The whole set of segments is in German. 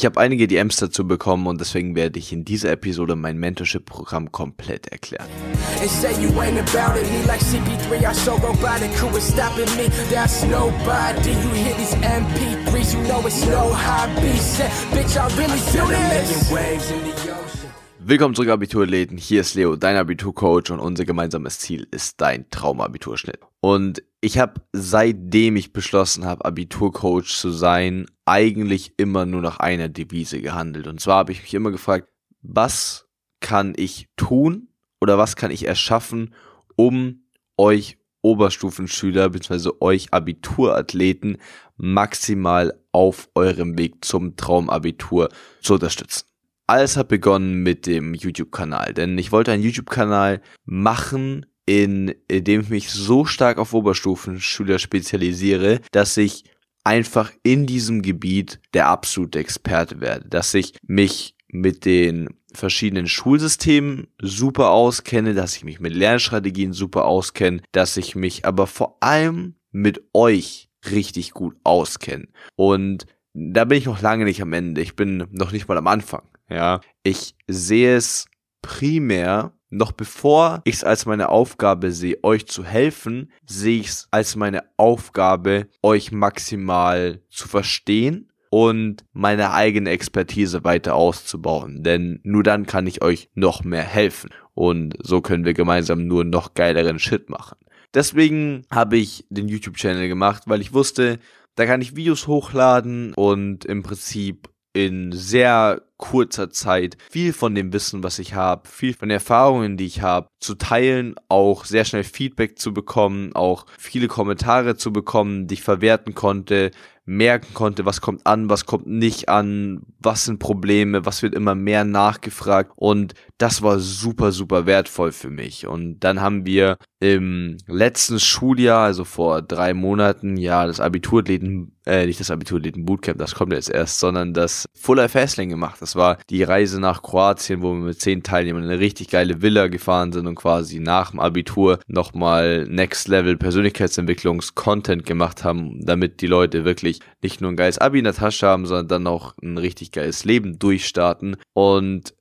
Ich habe einige DMs dazu bekommen und deswegen werde ich in dieser Episode mein Mentorship-Programm komplett erklären. Willkommen zurück, Abiturathleten. Hier ist Leo, dein Abiturcoach und unser gemeinsames Ziel ist dein Traumabiturschnitt. Und ich habe, seitdem ich beschlossen habe, Abiturcoach zu sein, eigentlich immer nur nach einer Devise gehandelt. Und zwar habe ich mich immer gefragt, was kann ich tun oder was kann ich erschaffen, um euch Oberstufenschüler bzw. euch Abiturathleten maximal auf eurem Weg zum Traumabitur zu unterstützen. Alles hat begonnen mit dem YouTube-Kanal, denn ich wollte einen YouTube-Kanal machen, in dem ich mich so stark auf Oberstufenschüler spezialisiere, dass ich einfach in diesem Gebiet der absolute Experte werde, dass ich mich mit den verschiedenen Schulsystemen super auskenne, dass ich mich mit Lernstrategien super auskenne, dass ich mich aber vor allem mit euch richtig gut auskenne. Und da bin ich noch lange nicht am Ende. Ich bin noch nicht mal am Anfang. Ja, ich sehe es primär noch bevor ich es als meine Aufgabe sehe, euch zu helfen, sehe ich es als meine Aufgabe, euch maximal zu verstehen und meine eigene Expertise weiter auszubauen. Denn nur dann kann ich euch noch mehr helfen. Und so können wir gemeinsam nur noch geileren Shit machen. Deswegen habe ich den YouTube-Channel gemacht, weil ich wusste, da kann ich Videos hochladen und im Prinzip in sehr kurzer Zeit viel von dem Wissen, was ich habe, viel von den Erfahrungen, die ich habe, zu teilen, auch sehr schnell Feedback zu bekommen, auch viele Kommentare zu bekommen, die ich verwerten konnte, merken konnte, was kommt an, was kommt nicht an, was sind Probleme, was wird immer mehr nachgefragt und das war super, super wertvoll für mich. Und dann haben wir im letzten Schuljahr, also vor drei Monaten, ja, das Abiturläden, äh, nicht das Abiturläden Bootcamp, das kommt jetzt erst, sondern das Full Life Fasting gemacht. Das war die Reise nach Kroatien, wo wir mit zehn Teilnehmern in eine richtig geile Villa gefahren sind und quasi nach dem Abitur nochmal Next Level Persönlichkeitsentwicklungs-Content gemacht haben, damit die Leute wirklich nicht nur ein geiles Abi in der Tasche haben, sondern dann auch ein richtig geiles Leben durchstarten. Und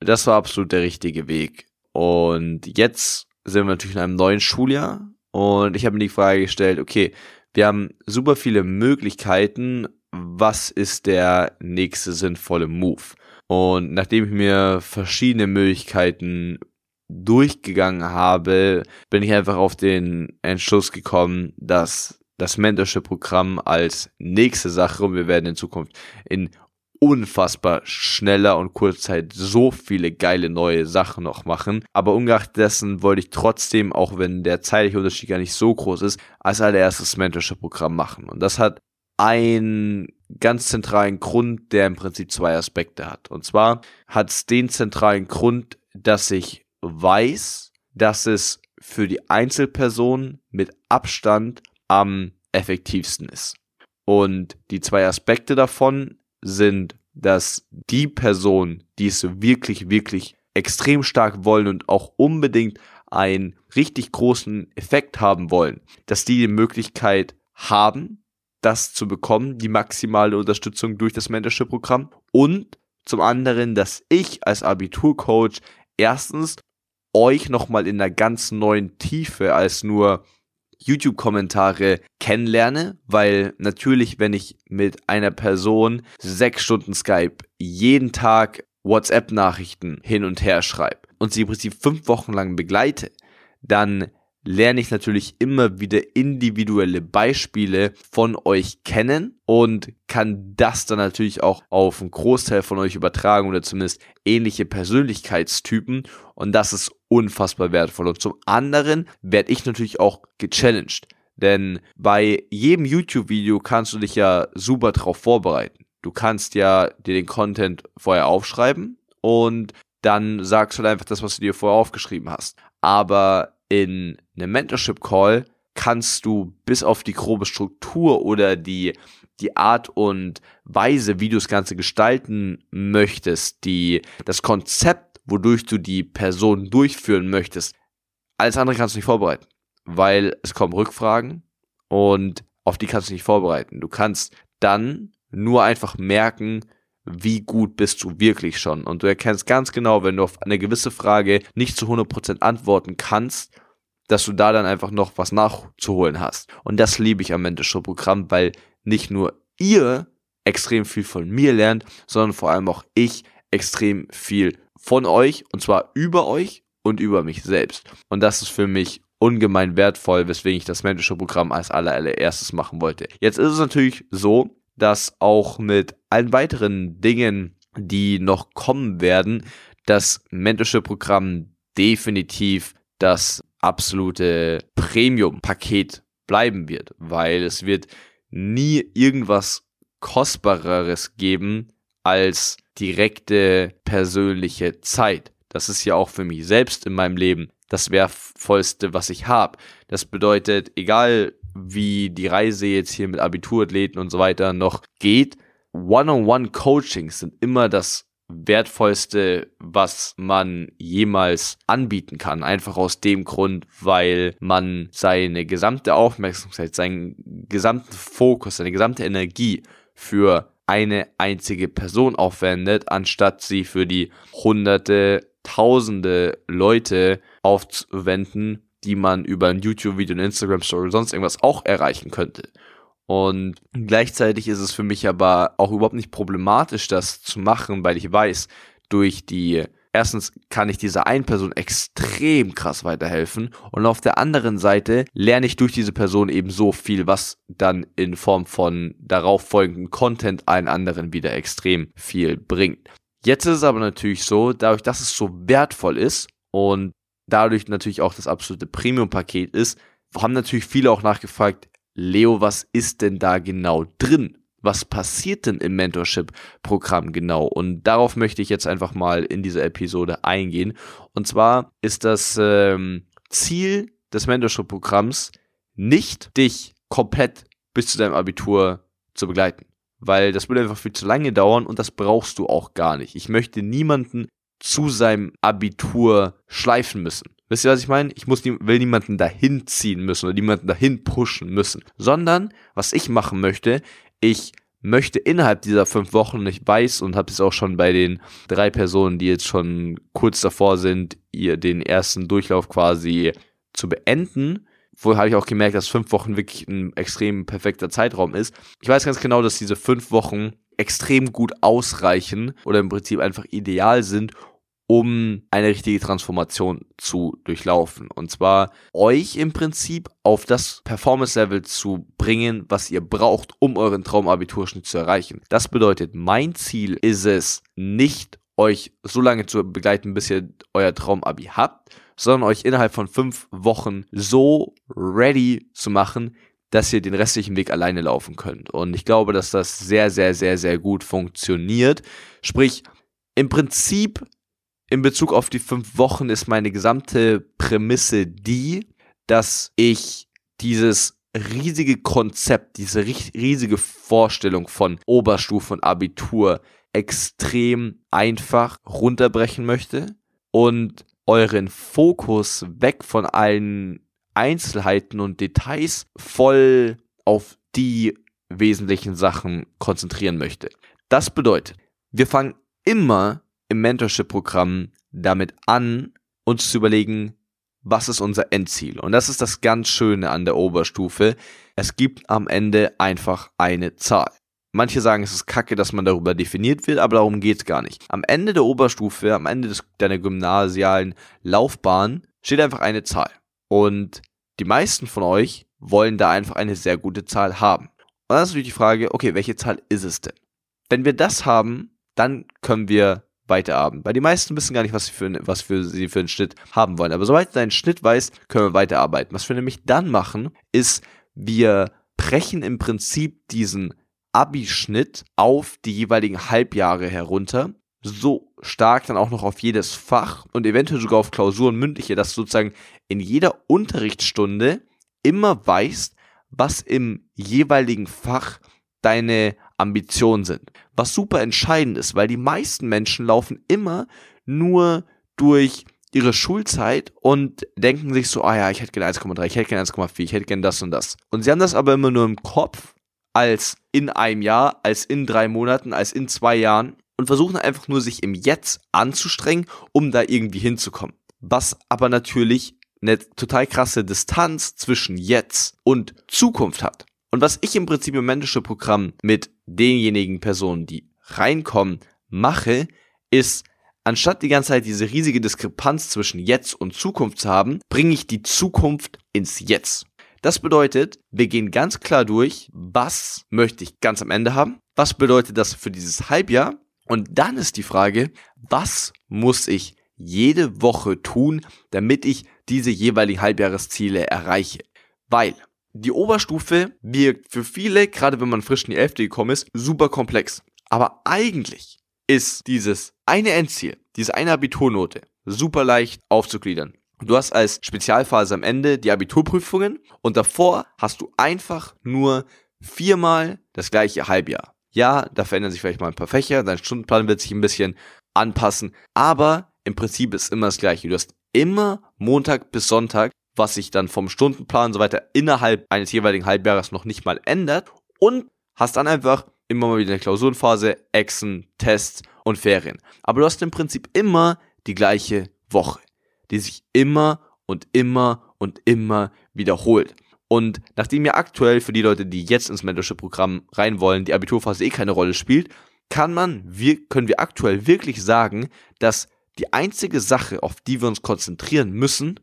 das war absolut der richtige Weg. Und jetzt sind wir natürlich in einem neuen Schuljahr und ich habe mir die Frage gestellt, okay, wir haben super viele Möglichkeiten, was ist der nächste sinnvolle Move? Und nachdem ich mir verschiedene Möglichkeiten durchgegangen habe, bin ich einfach auf den Entschluss gekommen, dass das Mentorship-Programm als nächste Sache und wir werden in Zukunft in unfassbar schneller und Kurzzeit so viele geile neue Sachen noch machen. Aber ungeachtet dessen wollte ich trotzdem, auch wenn der zeitliche Unterschied gar nicht so groß ist, als allererstes Mentorship-Programm machen. Und das hat einen ganz zentralen Grund, der im Prinzip zwei Aspekte hat. Und zwar hat es den zentralen Grund, dass ich weiß, dass es für die Einzelperson mit Abstand am effektivsten ist. Und die zwei Aspekte davon sind, dass die Personen, die es wirklich, wirklich extrem stark wollen und auch unbedingt einen richtig großen Effekt haben wollen, dass die die Möglichkeit haben, das zu bekommen, die maximale Unterstützung durch das Mentorship-Programm. Und zum anderen, dass ich als Abiturcoach erstens euch nochmal in einer ganz neuen Tiefe als nur YouTube-Kommentare kennenlerne, weil natürlich, wenn ich mit einer Person sechs Stunden Skype jeden Tag WhatsApp-Nachrichten hin und her schreibe und sie im Prinzip fünf Wochen lang begleite, dann lerne ich natürlich immer wieder individuelle Beispiele von euch kennen und kann das dann natürlich auch auf einen Großteil von euch übertragen oder zumindest ähnliche Persönlichkeitstypen und das ist unfassbar wertvoll. Und zum anderen werde ich natürlich auch gechallenged, denn bei jedem YouTube-Video kannst du dich ja super drauf vorbereiten. Du kannst ja dir den Content vorher aufschreiben und dann sagst du halt einfach das, was du dir vorher aufgeschrieben hast. Aber in einem Mentorship Call kannst du bis auf die grobe Struktur oder die, die Art und Weise, wie du das Ganze gestalten möchtest, die, das Konzept, wodurch du die Person durchführen möchtest, alles andere kannst du nicht vorbereiten, weil es kommen Rückfragen und auf die kannst du nicht vorbereiten. Du kannst dann nur einfach merken, wie gut bist du wirklich schon. Und du erkennst ganz genau, wenn du auf eine gewisse Frage nicht zu 100% antworten kannst, dass du da dann einfach noch was nachzuholen hast. Und das liebe ich am Mentorship-Programm, weil nicht nur ihr extrem viel von mir lernt, sondern vor allem auch ich extrem viel von euch und zwar über euch und über mich selbst. Und das ist für mich ungemein wertvoll, weswegen ich das Mentorship-Programm als allererstes machen wollte. Jetzt ist es natürlich so, dass auch mit allen weiteren Dingen, die noch kommen werden, das Mentorship-Programm definitiv das absolute Premium-Paket bleiben wird, weil es wird nie irgendwas Kostbareres geben als direkte persönliche Zeit. Das ist ja auch für mich selbst in meinem Leben das Wertvollste, was ich habe. Das bedeutet, egal wie die Reise jetzt hier mit Abiturathleten und so weiter noch geht, One-on-One-Coachings sind immer das wertvollste, was man jemals anbieten kann. Einfach aus dem Grund, weil man seine gesamte Aufmerksamkeit, seinen gesamten Fokus, seine gesamte Energie für eine einzige Person aufwendet, anstatt sie für die hunderte, tausende Leute aufzuwenden, die man über ein YouTube-Video, eine Instagram-Story oder sonst irgendwas auch erreichen könnte. Und gleichzeitig ist es für mich aber auch überhaupt nicht problematisch, das zu machen, weil ich weiß, durch die erstens kann ich dieser einen Person extrem krass weiterhelfen und auf der anderen Seite lerne ich durch diese Person eben so viel, was dann in Form von darauf folgenden Content allen anderen wieder extrem viel bringt. Jetzt ist es aber natürlich so, dadurch, dass es so wertvoll ist und dadurch natürlich auch das absolute Premium-Paket ist, haben natürlich viele auch nachgefragt, Leo, was ist denn da genau drin? Was passiert denn im Mentorship-Programm genau? Und darauf möchte ich jetzt einfach mal in dieser Episode eingehen. Und zwar ist das ähm, Ziel des Mentorship-Programms nicht, dich komplett bis zu deinem Abitur zu begleiten. Weil das würde einfach viel zu lange dauern und das brauchst du auch gar nicht. Ich möchte niemanden zu seinem Abitur schleifen müssen. Wisst ihr, was ich meine? Ich muss, will niemanden dahin ziehen müssen oder niemanden dahin pushen müssen. Sondern, was ich machen möchte, ich möchte innerhalb dieser fünf Wochen, ich weiß und habe es auch schon bei den drei Personen, die jetzt schon kurz davor sind, ihr den ersten Durchlauf quasi zu beenden, wo habe ich auch gemerkt, dass fünf Wochen wirklich ein extrem perfekter Zeitraum ist. Ich weiß ganz genau, dass diese fünf Wochen extrem gut ausreichen oder im Prinzip einfach ideal sind, um eine richtige Transformation zu durchlaufen. Und zwar euch im Prinzip auf das Performance-Level zu bringen, was ihr braucht, um euren Traumabiturschnitt zu erreichen. Das bedeutet, mein Ziel ist es, nicht euch so lange zu begleiten, bis ihr euer Traumabi habt, sondern euch innerhalb von fünf Wochen so ready zu machen, dass ihr den restlichen Weg alleine laufen könnt. Und ich glaube, dass das sehr, sehr, sehr, sehr gut funktioniert. Sprich, im Prinzip in Bezug auf die fünf Wochen ist meine gesamte Prämisse die, dass ich dieses riesige Konzept, diese riesige Vorstellung von Oberstufe und Abitur extrem einfach runterbrechen möchte und euren Fokus weg von allen Einzelheiten und Details voll auf die wesentlichen Sachen konzentrieren möchte. Das bedeutet, wir fangen immer im Mentorship-Programm damit an, uns zu überlegen, was ist unser Endziel? Und das ist das ganz Schöne an der Oberstufe. Es gibt am Ende einfach eine Zahl. Manche sagen, es ist kacke, dass man darüber definiert wird, aber darum geht es gar nicht. Am Ende der Oberstufe, am Ende des, deiner gymnasialen Laufbahn steht einfach eine Zahl. Und die meisten von euch wollen da einfach eine sehr gute Zahl haben. Und dann ist natürlich die Frage, okay, welche Zahl ist es denn? Wenn wir das haben, dann können wir weiterarbeiten. Weil die meisten wissen gar nicht, was sie für, was für sie für einen Schnitt haben wollen. Aber sobald du deinen Schnitt weißt, können wir weiterarbeiten. Was wir nämlich dann machen, ist, wir brechen im Prinzip diesen Abi-Schnitt auf die jeweiligen Halbjahre herunter. So stark dann auch noch auf jedes Fach und eventuell sogar auf Klausuren mündliche, dass du sozusagen in jeder Unterrichtsstunde immer weißt, was im jeweiligen Fach deine Ambitionen sind. Was super entscheidend ist, weil die meisten Menschen laufen immer nur durch ihre Schulzeit und denken sich so, ah ja, ich hätte gerne 1,3, ich hätte gerne 1,4, ich hätte gerne das und das. Und sie haben das aber immer nur im Kopf, als in einem Jahr, als in drei Monaten, als in zwei Jahren und versuchen einfach nur sich im Jetzt anzustrengen, um da irgendwie hinzukommen. Was aber natürlich eine total krasse Distanz zwischen jetzt und Zukunft hat. Und was ich im Prinzip im Mentorship-Programm mit denjenigen Personen, die reinkommen, mache, ist, anstatt die ganze Zeit diese riesige Diskrepanz zwischen jetzt und Zukunft zu haben, bringe ich die Zukunft ins Jetzt. Das bedeutet, wir gehen ganz klar durch, was möchte ich ganz am Ende haben, was bedeutet das für dieses Halbjahr und dann ist die Frage, was muss ich jede Woche tun, damit ich diese jeweiligen Halbjahresziele erreiche. Weil die Oberstufe wirkt für viele, gerade wenn man frisch in die 11. gekommen ist, super komplex. Aber eigentlich ist dieses eine Endziel, diese eine Abiturnote, super leicht aufzugliedern. Du hast als Spezialphase am Ende die Abiturprüfungen und davor hast du einfach nur viermal das gleiche Halbjahr. Ja, da verändern sich vielleicht mal ein paar Fächer, dein Stundenplan wird sich ein bisschen anpassen, aber im Prinzip ist immer das gleiche. Du hast immer Montag bis Sonntag, was sich dann vom Stundenplan und so weiter innerhalb eines jeweiligen Halbjahres noch nicht mal ändert und hast dann einfach immer mal wieder eine Klausurenphase, Exen, Tests und Ferien. Aber du hast im Prinzip immer die gleiche Woche, die sich immer und immer und immer wiederholt. Und nachdem ja aktuell für die Leute, die jetzt ins Mentorship-Programm rein wollen, die Abiturphase eh keine Rolle spielt, kann man, wir, können wir aktuell wirklich sagen, dass die einzige Sache, auf die wir uns konzentrieren müssen,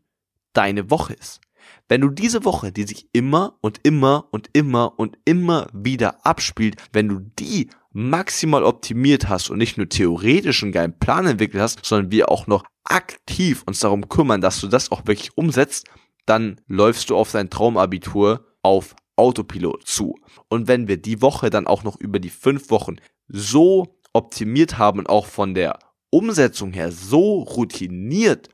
deine Woche ist. Wenn du diese Woche, die sich immer und immer und immer und immer wieder abspielt, wenn du die maximal optimiert hast und nicht nur theoretisch einen geilen Plan entwickelt hast, sondern wir auch noch aktiv uns darum kümmern, dass du das auch wirklich umsetzt, dann läufst du auf dein Traumabitur auf Autopilot zu. Und wenn wir die Woche dann auch noch über die fünf Wochen so optimiert haben und auch von der Umsetzung her so routiniert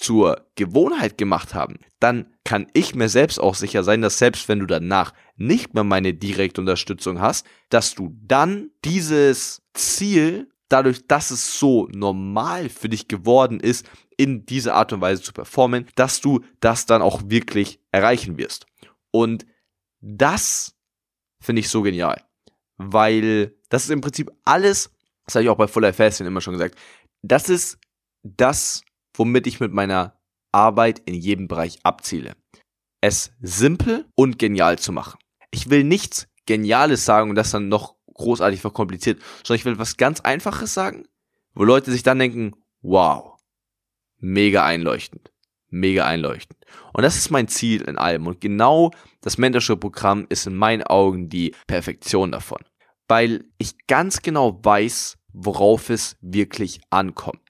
zur Gewohnheit gemacht haben, dann kann ich mir selbst auch sicher sein, dass selbst wenn du danach nicht mehr meine direkte Unterstützung hast, dass du dann dieses Ziel, dadurch, dass es so normal für dich geworden ist, in dieser Art und Weise zu performen, dass du das dann auch wirklich erreichen wirst. Und das finde ich so genial, weil das ist im Prinzip alles, das habe ich auch bei Full Life immer schon gesagt, das ist das, womit ich mit meiner Arbeit in jedem Bereich abziele. Es simpel und genial zu machen. Ich will nichts Geniales sagen und das dann noch großartig verkompliziert, sondern ich will was ganz Einfaches sagen, wo Leute sich dann denken, wow, mega einleuchtend, mega einleuchtend. Und das ist mein Ziel in allem. Und genau das Mentorship-Programm ist in meinen Augen die Perfektion davon. Weil ich ganz genau weiß, worauf es wirklich ankommt.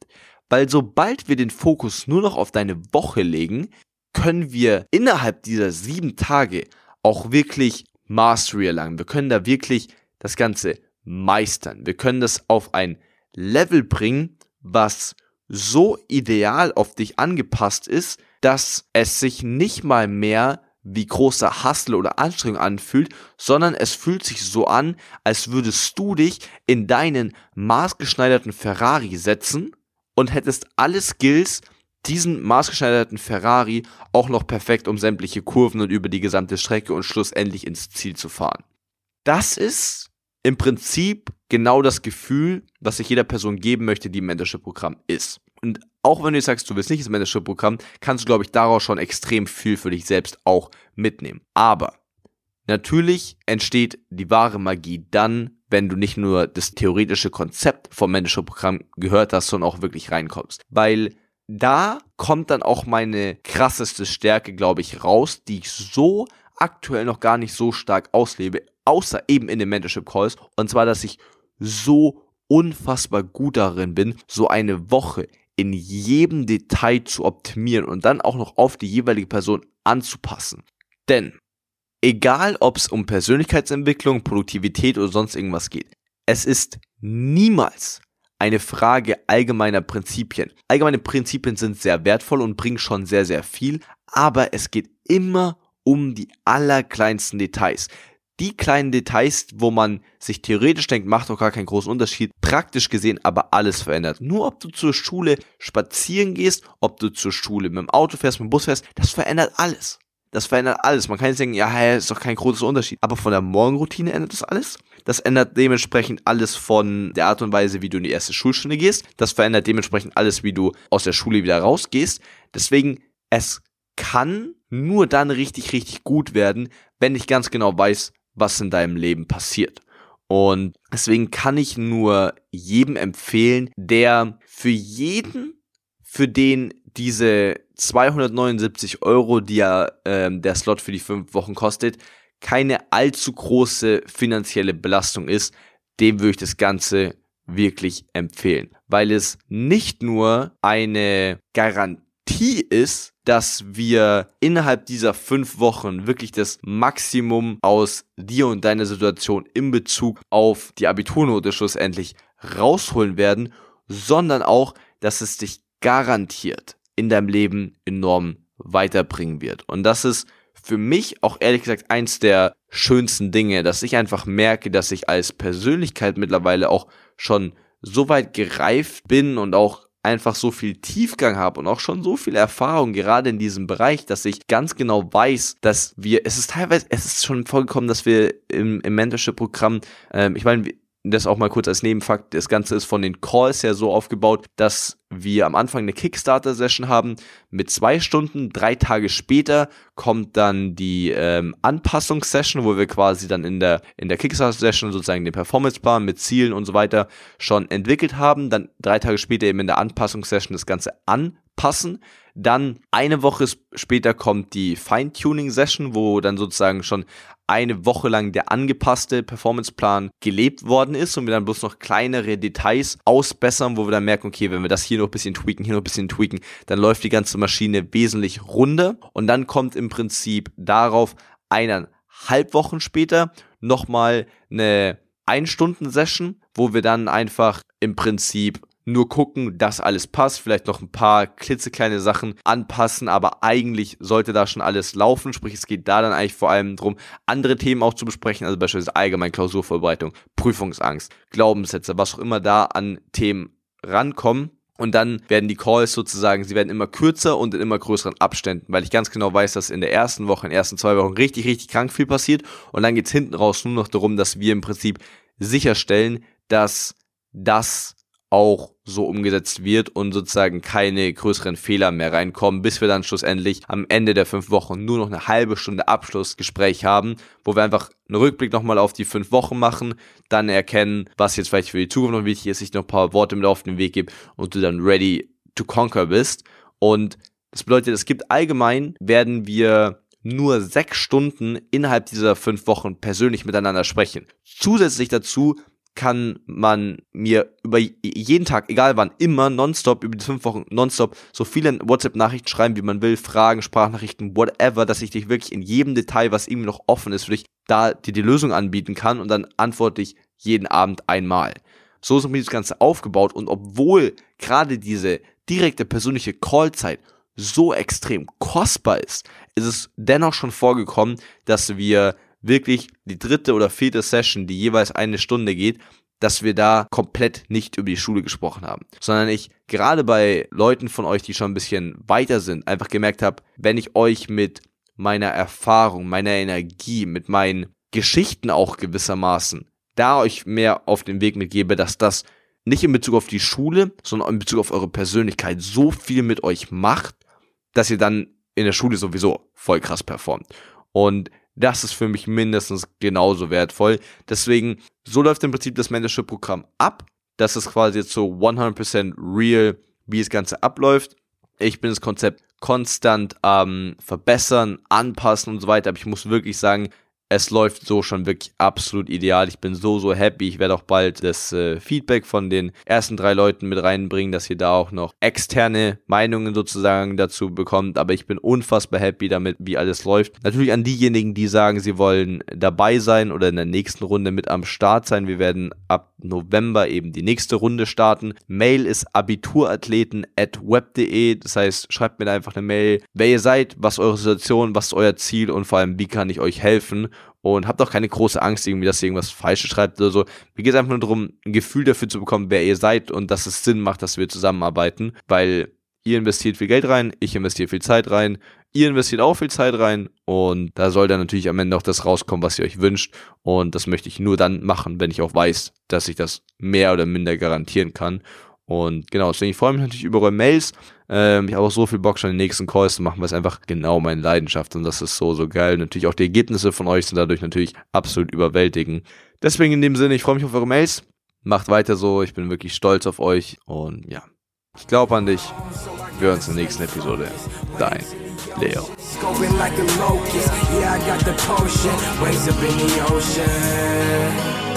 Weil sobald wir den Fokus nur noch auf deine Woche legen, können wir innerhalb dieser sieben Tage auch wirklich Mastery erlangen. Wir können da wirklich das Ganze meistern. Wir können das auf ein Level bringen, was so ideal auf dich angepasst ist, dass es sich nicht mal mehr wie großer Hustle oder Anstrengung anfühlt, sondern es fühlt sich so an, als würdest du dich in deinen maßgeschneiderten Ferrari setzen und hättest alle Skills, diesen maßgeschneiderten Ferrari auch noch perfekt um sämtliche Kurven und über die gesamte Strecke und schlussendlich ins Ziel zu fahren. Das ist im Prinzip genau das Gefühl, was sich jeder Person geben möchte, die im Mentorship-Programm ist. Und auch wenn du sagst, du willst nicht ins Mentorship-Programm, kannst du, glaube ich, daraus schon extrem viel für dich selbst auch mitnehmen. Aber natürlich entsteht die wahre Magie dann, wenn du nicht nur das theoretische Konzept vom Mentorship-Programm gehört hast, sondern auch wirklich reinkommst. Weil da kommt dann auch meine krasseste Stärke, glaube ich, raus, die ich so aktuell noch gar nicht so stark auslebe, außer eben in den Mentorship Calls. Und zwar, dass ich so unfassbar gut darin bin, so eine Woche in jedem Detail zu optimieren und dann auch noch auf die jeweilige Person anzupassen. Denn egal ob es um Persönlichkeitsentwicklung, Produktivität oder sonst irgendwas geht, es ist niemals eine Frage allgemeiner Prinzipien. Allgemeine Prinzipien sind sehr wertvoll und bringen schon sehr, sehr viel, aber es geht immer um die allerkleinsten Details die kleinen Details, wo man sich theoretisch denkt, macht doch gar keinen großen Unterschied, praktisch gesehen aber alles verändert. Nur ob du zur Schule spazieren gehst, ob du zur Schule mit dem Auto fährst, mit dem Bus fährst, das verändert alles. Das verändert alles. Man kann jetzt denken, ja, hey, ist doch kein großer Unterschied. Aber von der Morgenroutine ändert das alles. Das ändert dementsprechend alles von der Art und Weise, wie du in die erste Schulstunde gehst. Das verändert dementsprechend alles, wie du aus der Schule wieder rausgehst. Deswegen, es kann nur dann richtig, richtig gut werden, wenn ich ganz genau weiß, was in deinem Leben passiert. Und deswegen kann ich nur jedem empfehlen, der für jeden, für den diese 279 Euro, die ja ähm, der Slot für die fünf Wochen kostet, keine allzu große finanzielle Belastung ist, dem würde ich das Ganze wirklich empfehlen, weil es nicht nur eine Garantie ist, dass wir innerhalb dieser fünf Wochen wirklich das Maximum aus dir und deiner Situation in Bezug auf die Abiturnote schlussendlich rausholen werden, sondern auch, dass es dich garantiert in deinem Leben enorm weiterbringen wird. Und das ist für mich auch ehrlich gesagt eins der schönsten Dinge, dass ich einfach merke, dass ich als Persönlichkeit mittlerweile auch schon so weit gereift bin und auch einfach so viel Tiefgang habe und auch schon so viel Erfahrung gerade in diesem Bereich, dass ich ganz genau weiß, dass wir, es ist teilweise, es ist schon vorgekommen, dass wir im, im Mentorship-Programm, ähm, ich meine, das auch mal kurz als Nebenfakt, das Ganze ist von den Calls her so aufgebaut, dass wir am Anfang eine Kickstarter-Session haben mit zwei Stunden. Drei Tage später kommt dann die ähm, Anpassungssession, wo wir quasi dann in der, in der Kickstarter-Session sozusagen den Performance-Plan mit Zielen und so weiter schon entwickelt haben. Dann drei Tage später eben in der Anpassungssession das Ganze anpassen. Dann eine Woche später kommt die Feintuning-Session, wo dann sozusagen schon eine Woche lang der angepasste Performanceplan gelebt worden ist und wir dann bloß noch kleinere Details ausbessern, wo wir dann merken, okay, wenn wir das hier noch ein bisschen tweaken, hier noch ein bisschen tweaken, dann läuft die ganze Maschine wesentlich runder und dann kommt im Prinzip darauf eineinhalb Wochen später nochmal eine Ein-Stunden-Session, wo wir dann einfach im Prinzip nur gucken, dass alles passt, vielleicht noch ein paar klitzekleine Sachen anpassen, aber eigentlich sollte da schon alles laufen, sprich es geht da dann eigentlich vor allem darum, andere Themen auch zu besprechen, also beispielsweise allgemein Klausurvorbereitung, Prüfungsangst, Glaubenssätze, was auch immer da an Themen rankommen. Und dann werden die Calls sozusagen, sie werden immer kürzer und in immer größeren Abständen, weil ich ganz genau weiß, dass in der ersten Woche, in den ersten zwei Wochen richtig, richtig krank viel passiert. Und dann geht's hinten raus nur noch darum, dass wir im Prinzip sicherstellen, dass das auch so umgesetzt wird und sozusagen keine größeren Fehler mehr reinkommen, bis wir dann schlussendlich am Ende der fünf Wochen nur noch eine halbe Stunde Abschlussgespräch haben, wo wir einfach einen Rückblick nochmal auf die fünf Wochen machen, dann erkennen, was jetzt vielleicht für die Zukunft noch wichtig ist, ich noch ein paar Worte mit auf den Weg gebe und du dann ready to conquer bist. Und das bedeutet, es gibt allgemein, werden wir nur sechs Stunden innerhalb dieser fünf Wochen persönlich miteinander sprechen. Zusätzlich dazu kann man mir über jeden Tag, egal wann, immer nonstop, über die fünf Wochen nonstop, so viele WhatsApp-Nachrichten schreiben, wie man will, Fragen, Sprachnachrichten, whatever, dass ich dich wirklich in jedem Detail, was irgendwie noch offen ist, für dich da dir die Lösung anbieten kann und dann antworte ich jeden Abend einmal. So ist mir das Ganze aufgebaut und obwohl gerade diese direkte persönliche Callzeit so extrem kostbar ist, ist es dennoch schon vorgekommen, dass wir wirklich die dritte oder vierte Session, die jeweils eine Stunde geht, dass wir da komplett nicht über die Schule gesprochen haben, sondern ich gerade bei Leuten von euch, die schon ein bisschen weiter sind, einfach gemerkt habe, wenn ich euch mit meiner Erfahrung, meiner Energie, mit meinen Geschichten auch gewissermaßen da euch mehr auf den Weg mitgebe, dass das nicht in Bezug auf die Schule, sondern in Bezug auf eure Persönlichkeit so viel mit euch macht, dass ihr dann in der Schule sowieso voll krass performt. Und das ist für mich mindestens genauso wertvoll. Deswegen, so läuft im Prinzip das Mentorship-Programm ab. Das ist quasi jetzt so 100% real, wie das Ganze abläuft. Ich bin das Konzept konstant ähm, verbessern, anpassen und so weiter. Aber ich muss wirklich sagen, es läuft so schon wirklich absolut ideal. Ich bin so, so happy. Ich werde auch bald das äh, Feedback von den ersten drei Leuten mit reinbringen, dass ihr da auch noch externe Meinungen sozusagen dazu bekommt. Aber ich bin unfassbar happy damit, wie alles läuft. Natürlich an diejenigen, die sagen, sie wollen dabei sein oder in der nächsten Runde mit am Start sein. Wir werden ab November eben die nächste Runde starten. Mail ist abiturathleten at web.de. Das heißt, schreibt mir einfach eine Mail, wer ihr seid, was eure Situation, was ist euer Ziel und vor allem, wie kann ich euch helfen und habt auch keine große Angst, irgendwie, dass ihr irgendwas Falsches schreibt oder so. Mir geht es einfach nur darum, ein Gefühl dafür zu bekommen, wer ihr seid und dass es Sinn macht, dass wir zusammenarbeiten, weil ihr investiert viel Geld rein, ich investiere viel Zeit rein, Ihr investiert auch viel Zeit rein und da soll dann natürlich am Ende auch das rauskommen, was ihr euch wünscht. Und das möchte ich nur dann machen, wenn ich auch weiß, dass ich das mehr oder minder garantieren kann. Und genau, deswegen freue ich mich natürlich über eure Mails. Ähm, ich habe auch so viel Bock, schon den nächsten Calls zu machen, weil es einfach genau meine Leidenschaft und das ist so, so geil. Natürlich auch die Ergebnisse von euch sind dadurch natürlich absolut überwältigend. Deswegen in dem Sinne, ich freue mich auf eure Mails. Macht weiter so, ich bin wirklich stolz auf euch und ja, ich glaube an dich. Wir hören uns in der nächsten Episode. Dein Leo. Scoping like a locust, yeah, I got the potion, waves up in the ocean.